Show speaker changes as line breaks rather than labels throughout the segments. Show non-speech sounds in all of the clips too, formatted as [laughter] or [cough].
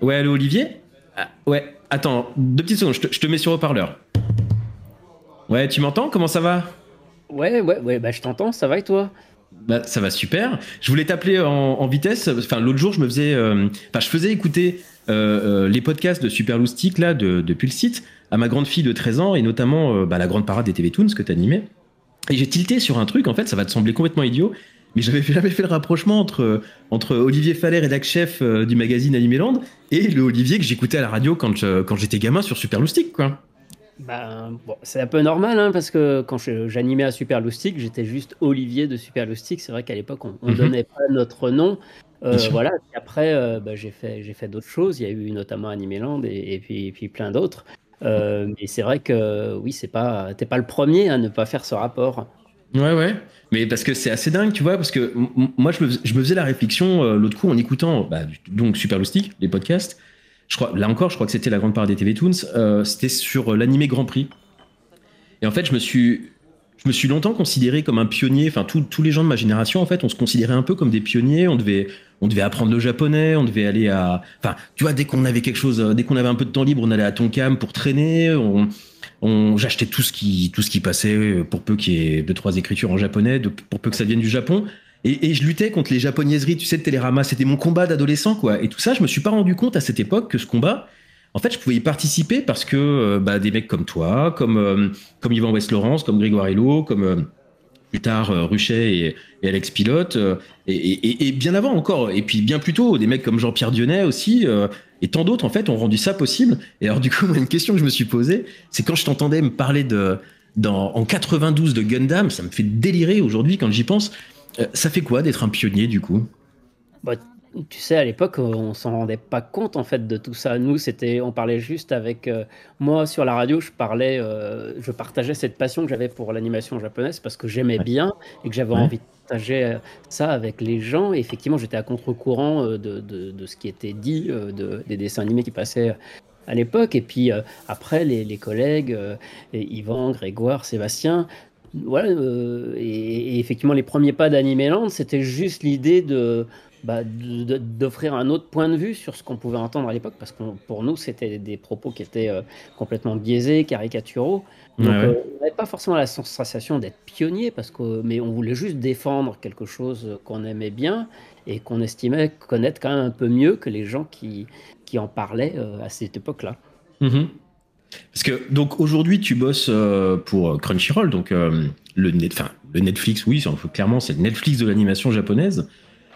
Ouais, allô Olivier ah, Ouais, attends, deux petites secondes, je te, je te mets sur haut-parleur. Ouais, tu m'entends? Comment ça va?
Ouais, ouais, ouais, bah je t'entends, ça va et toi?
Bah, ça va super. Je voulais t'appeler en, en, vitesse. Enfin, l'autre jour, je me faisais, euh, enfin, je faisais écouter euh, euh, les podcasts de Super Loustic là, de, depuis le site, à ma grande fille de 13 ans et notamment bah, la grande parade des TV Toons que tu animais. Et j'ai tilté sur un truc. En fait, ça va te sembler complètement idiot, mais j'avais jamais fait le rapprochement entre entre Olivier Faller, rédac chef euh, du magazine Animeland, et le Olivier que j'écoutais à la radio quand je, quand j'étais gamin sur Super Loustic, quoi.
Ben, bon, c'est un peu normal, hein, parce que quand je- j'animais à Super Loustic, j'étais juste Olivier de Super Loustic. C'est vrai qu'à l'époque, on ne
Mhm.
donnait pas notre nom. Euh, voilà. Et après, euh, bah, j'ai fait, j'ai fait d'autres choses. Il y a eu notamment Animeland et, et puis, et puis plein d'autres. Euh, mais c'est vrai que oui, c'est pas, t'es pas le premier à ne pas faire ce rapport.
Ouais, ouais. Mais parce que c'est assez dingue, tu vois, parce que moi, je me, je faisais la réflexion euh, l'autre coup en écoutant bah, donc Super Loustic, les podcasts. Je crois, là encore, je crois que c'était la grande part des TV Toons. euh, c'était sur l'animé Grand Prix. Et en fait, je me suis, je me suis longtemps considéré comme un pionnier. Enfin, tous les gens de ma génération, en fait, on se considérait un peu comme des pionniers. On devait, on devait apprendre le japonais. On devait aller à, enfin, tu vois, dès qu'on avait quelque chose, euh, dès qu'on avait un peu de temps libre, on allait à Tonkam pour traîner. On, on, j'achetais tout ce qui, tout ce qui passait euh, pour peu qu'il y ait deux trois écritures en japonais, pour peu que ça vienne du Japon. Et, et je luttais contre les japonaiseries, tu sais, de Télérama. C'était mon combat d'adolescent, quoi. Et tout ça, je me suis pas rendu compte à cette époque que ce combat, en fait, je pouvais y participer parce que euh, bah, des mecs comme toi, comme euh, comme Yvan West Laurence, comme Grégoire Hello, comme euh, plus tard Ruchet et, Alex Pilote, et, bien avant encore, et puis bien plus tôt, des mecs comme Jean-Pierre Dionnet aussi, et tant d'autres en fait ont rendu ça possible. Et alors du coup, une question que je me suis posée, c'est quand je t'entendais me parler de en 92 de Gundam, ça me fait délirer aujourd'hui quand j'y pense. Ça fait quoi d'être un pionnier du coup?
Bah, tu sais, à l'époque, on s'en rendait pas compte en fait de tout ça. Nous, c'était, on parlait juste avec euh, moi sur la radio. Je parlais, euh, je partageais cette passion que j'avais pour l'animation japonaise parce que j'aimais
Ouais.
bien et que j'avais
Ouais.
envie de partager euh, ça avec les gens. Et effectivement, j'étais à contre-courant de, de, de ce qui était dit, de, des dessins animés qui passaient à l'époque. Et puis euh, après, les, les collègues, Yvan, Grégoire, Sébastien. Voilà, et, et effectivement, les premiers pas d'Animeland, c'était juste l'idée de, bah, d'offrir un autre point de vue sur ce qu'on pouvait entendre à l'époque, parce que pour nous, c'était des propos qui étaient euh, complètement biaisés, caricaturaux. Donc,
Ouais, ouais.
euh, on n'avait pas forcément la sensation d'être pionnier, parce que, mais on voulait juste défendre quelque chose qu'on aimait bien et qu'on estimait connaître quand même un peu mieux que les gens qui, qui en parlaient euh, à cette époque-là.
Mhm. Parce que donc aujourd'hui tu bosses euh, pour Crunchyroll, donc euh, le net, le Netflix, oui, clairement c'est le Netflix de l'animation japonaise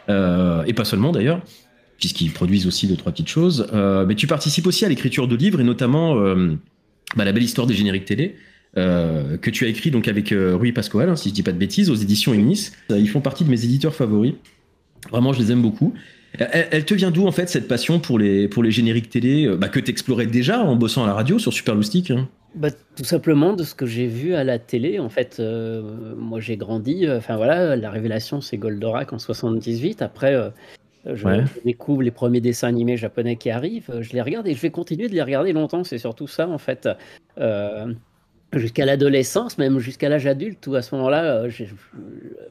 et pas seulement d'ailleurs, puisqu'ils produisent aussi deux trois petites choses. Euh, mais tu participes aussi à l'écriture de livres et notamment euh, bah, la belle histoire des génériques télé. euh, que tu as écrit donc avec euh, Rui Pascoal, hein, si je dis pas de bêtises, aux éditions Ignis. Euh, Ils font partie de mes éditeurs favoris. Vraiment, je les aime beaucoup. Elle, te vient d'où en fait cette passion pour les pour les génériques télé euh, bah, que t'explorais déjà en bossant à la radio sur Super hein?
Bah, tout simplement de ce que j'ai vu à la télé. En fait, euh, moi j'ai grandi. euh, Enfin voilà, la révélation c'est Goldorak en 78. Après, euh, je,
Ouais.
je découvre les premiers dessins animés japonais qui arrivent. Je les regarde et je vais continuer de les regarder longtemps. C'est surtout ça en fait. Euh, jusqu'à l'adolescence, même jusqu'à l'âge adulte, où à ce moment-là, euh,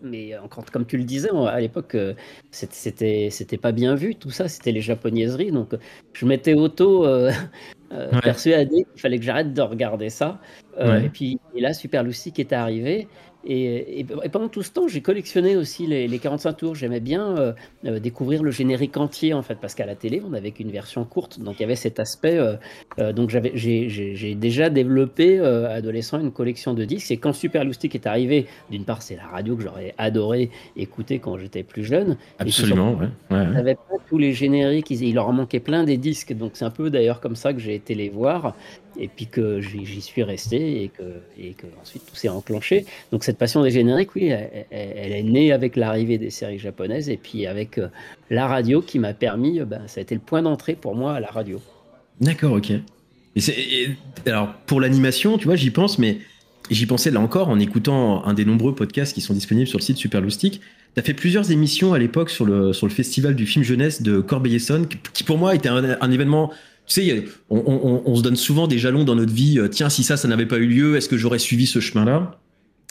mais encore comme tu le disais, à l'époque, euh, c'était- c'était pas bien vu, tout ça, c'était les japonaiseries, donc euh, je m'étais auto euh, [laughs] euh,
Ouais.
persuadé qu'il fallait que j'arrête de regarder ça. Euh,
Ouais.
Et puis et là, Super Lucy qui est arrivé. Et, et- et pendant tout ce temps, j'ai collectionné aussi les, les 45 tours. J'aimais bien euh, euh, découvrir le générique entier, en fait, parce qu'à la télé, on n'avait qu'une version courte. Donc, il y avait cet aspect. euh, euh, donc, j'ai, déjà développé, euh, adolescent, une collection de disques. Et quand Super est arrivé, d'une part, c'est la radio que j'aurais adoré écouter quand j'étais plus jeune.
Absolument, ouais. ouais, ouais.
n'avait pas tous les génériques, ils- il leur manquait plein des disques, donc c'est un peu d'ailleurs comme ça que j'ai été les voir, et puis que j'y j'y suis resté, et que, et que ensuite tout s'est enclenché. Donc cette passion des génériques, oui, elle, est née avec l'arrivée des séries japonaises, et puis avec euh, la radio qui m'a permis, euh, ben, ça a été le point d'entrée pour moi à la radio.
D'accord, ok. Alors pour l'animation, tu vois, j'y pense, mais j'y pensais là encore en écoutant un des nombreux podcasts qui sont disponibles sur le site Super Loustic. T'as fait plusieurs émissions à l'époque sur le sur le festival du film jeunesse de Corbeil-Essonnes, qui, pour moi était un, événement. Tu sais, on se donne souvent des jalons dans notre vie. euh, Tiens, si ça, ça n'avait pas eu lieu, est-ce que j'aurais suivi ce chemin-là?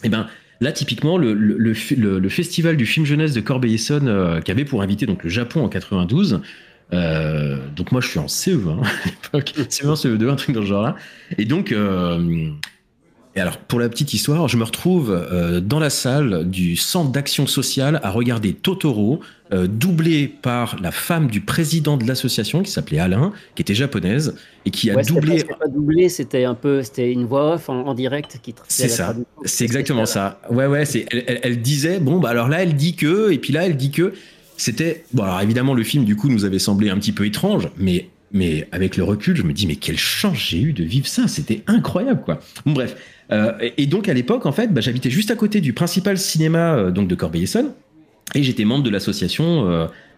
Eh ben, Là, typiquement, le, le, le, festival du film jeunesse de Corbeil-Essonne, euh, qui avait pour inviter donc, le Japon en 92, euh, donc moi je suis en CE1 [laughs] à l'époque, [laughs] CE1, CE2, un truc dans ce genre-là. Et donc, euh, et alors pour la petite histoire, je me retrouve euh, dans la salle du centre d'action sociale à regarder Totoro, euh, doublé par la femme du président de l'association qui s'appelait Alain, qui était japonaise et qui a doublé.
C'était pas doublé, c'était un peu, c'était une voix off en, direct qui.
C'est ça, c'est exactement ça. Ouais ouais, c'est, elle, elle, disait bon bah alors là elle dit que et puis là elle dit que. C'était bon alors évidemment le film du coup nous avait semblé un petit peu étrange, mais mais avec le recul, je me dis mais quelle chance j'ai eu de vivre ça, c'était incroyable quoi. Bon, bref, euh, et donc à l'époque en fait, bah, j'habitais juste à côté du principal cinéma euh, donc de Corbeil-Essonne et j'étais membre de l'association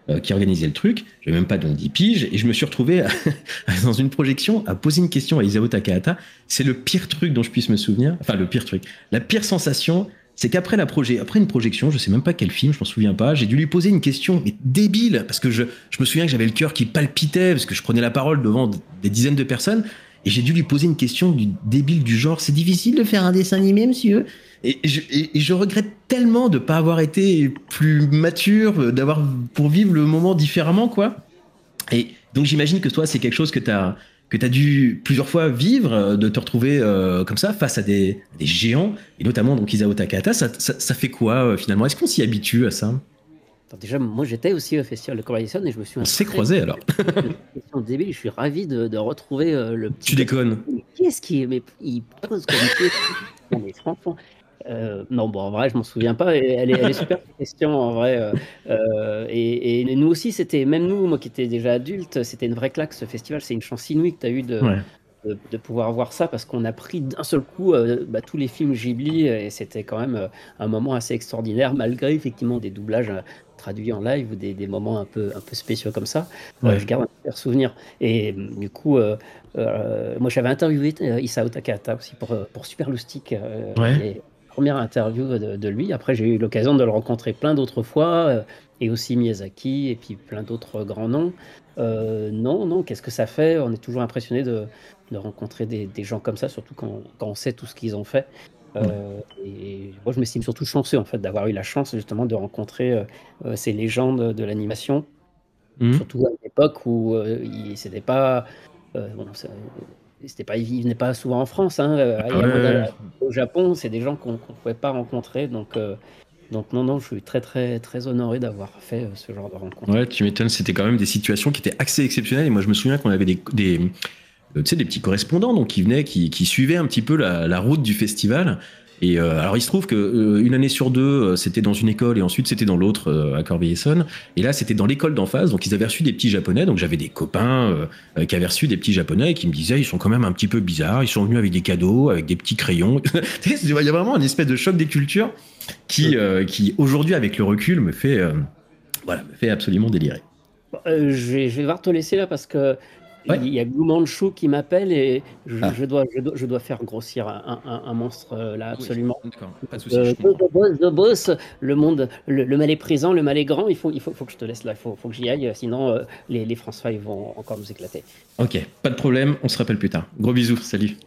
euh, qui organisait le truc. J'avais même pas donc 10 piges et je me suis retrouvé [laughs] dans une projection à poser une question à Isao Takahata. C'est le pire truc dont je puisse me souvenir. Enfin le pire truc, la pire sensation c'est qu'après la après une projection, je sais même pas quel film, je m'en souviens pas, j'ai dû lui poser une question mais débile parce que je, je me souviens que j'avais le cœur qui palpitait parce que je prenais la parole devant des dizaines de personnes et j'ai dû lui poser une question du débile du genre c'est difficile de faire un dessin animé monsieur? Et je, et je regrette tellement de pas avoir été plus mature d'avoir pour vivre le moment différemment quoi. Et donc j'imagine que toi c'est quelque chose que tu as que tu as dû plusieurs fois vivre, euh, de te retrouver euh, comme ça face à des, des, géants, et notamment donc Isao Takahata, ça, ça, fait quoi euh, finalement? Est-ce qu'on s'y habitue à ça?
Déjà, moi j'étais aussi au festival de Corbeil-Essonne et je me suis.
On s'est croisé alors. [laughs]
question débile, je suis ravi de, de retrouver le petit.
Tu déconnes.
Qu'est-ce qui. Mais il pose comme. mais franchement, euh, non, bon, en vrai, je m'en souviens pas. Elle est, elle est super [laughs] question, en vrai. Euh, euh, et, nous aussi, c'était, même nous, moi qui étais déjà adulte, c'était une vraie claque ce festival. C'est une chance inouïe que tu as eu de, de, pouvoir voir ça parce qu'on a pris d'un seul coup bah, tous les films Ghibli et c'était quand même un moment assez extraordinaire, malgré effectivement des doublages traduits en live ou des, des moments un peu, un peu spéciaux comme ça. je garde un super souvenir. Et du coup, moi j'avais interviewé Isao Takahata aussi pour, pour Super Lustig.
Ouais
première interview de, lui. Après, j'ai eu l'occasion de le rencontrer plein d'autres fois, euh, et aussi Miyazaki, et puis plein d'autres grands noms. Euh, non, non, qu'est-ce que ça fait? On est toujours impressionné de, rencontrer des, gens comme ça, surtout quand, on sait tout ce qu'ils ont fait. Euh, et moi, je m'estime surtout chanceux en fait d'avoir eu la chance justement de rencontrer ces légendes de l'animation, mmh. surtout à une époque où c'était pas bon, c'était pas, ils venaient pas souvent en France. Hein. Euh, au Japon, c'est des gens qu'on ne pouvait pas rencontrer. Donc, euh, donc non, non, je suis très, très, très honoré d'avoir fait euh, ce genre de rencontre.
Ouais, tu m'étonnes. C'était quand même des situations qui étaient assez exceptionnelles. Et moi, je me souviens qu'on avait des, des, tu sais, des petits correspondants donc, qui venaient, qui, qui suivaient un petit peu la, la route du festival. Et euh, alors il se trouve que euh, une année sur deux, euh, c'était dans une école et ensuite c'était dans l'autre à Corbeil-Essonne. Et là, c'était dans l'école d'en face. Donc ils avaient reçu des petits japonais. Donc j'avais des copains qui avaient reçu des petits japonais et qui me disaient ils sont quand même un petit peu bizarres. Ils sont venus avec des cadeaux, avec des petits crayons. [laughs] il y a vraiment une espèce de choc des cultures qui, qui aujourd'hui avec le recul me fait, voilà, me fait absolument délirer.
je, vais, je vais devoir te laisser là parce que il y a Blue Manchu qui m'appelle et je, ah. je, dois, je, dois, faire grossir un, un, monstre euh, là, absolument. Oui, pas de souci. Euh, boss, boss, le monde, le, mal est présent, le mal est grand. Il faut, il faut, faut que je te laisse là, il faut, faut que j'y aille, sinon euh, les, les François ils vont encore nous éclater.
Ok, pas de problème, on se rappelle plus tard. Gros bisous, salut.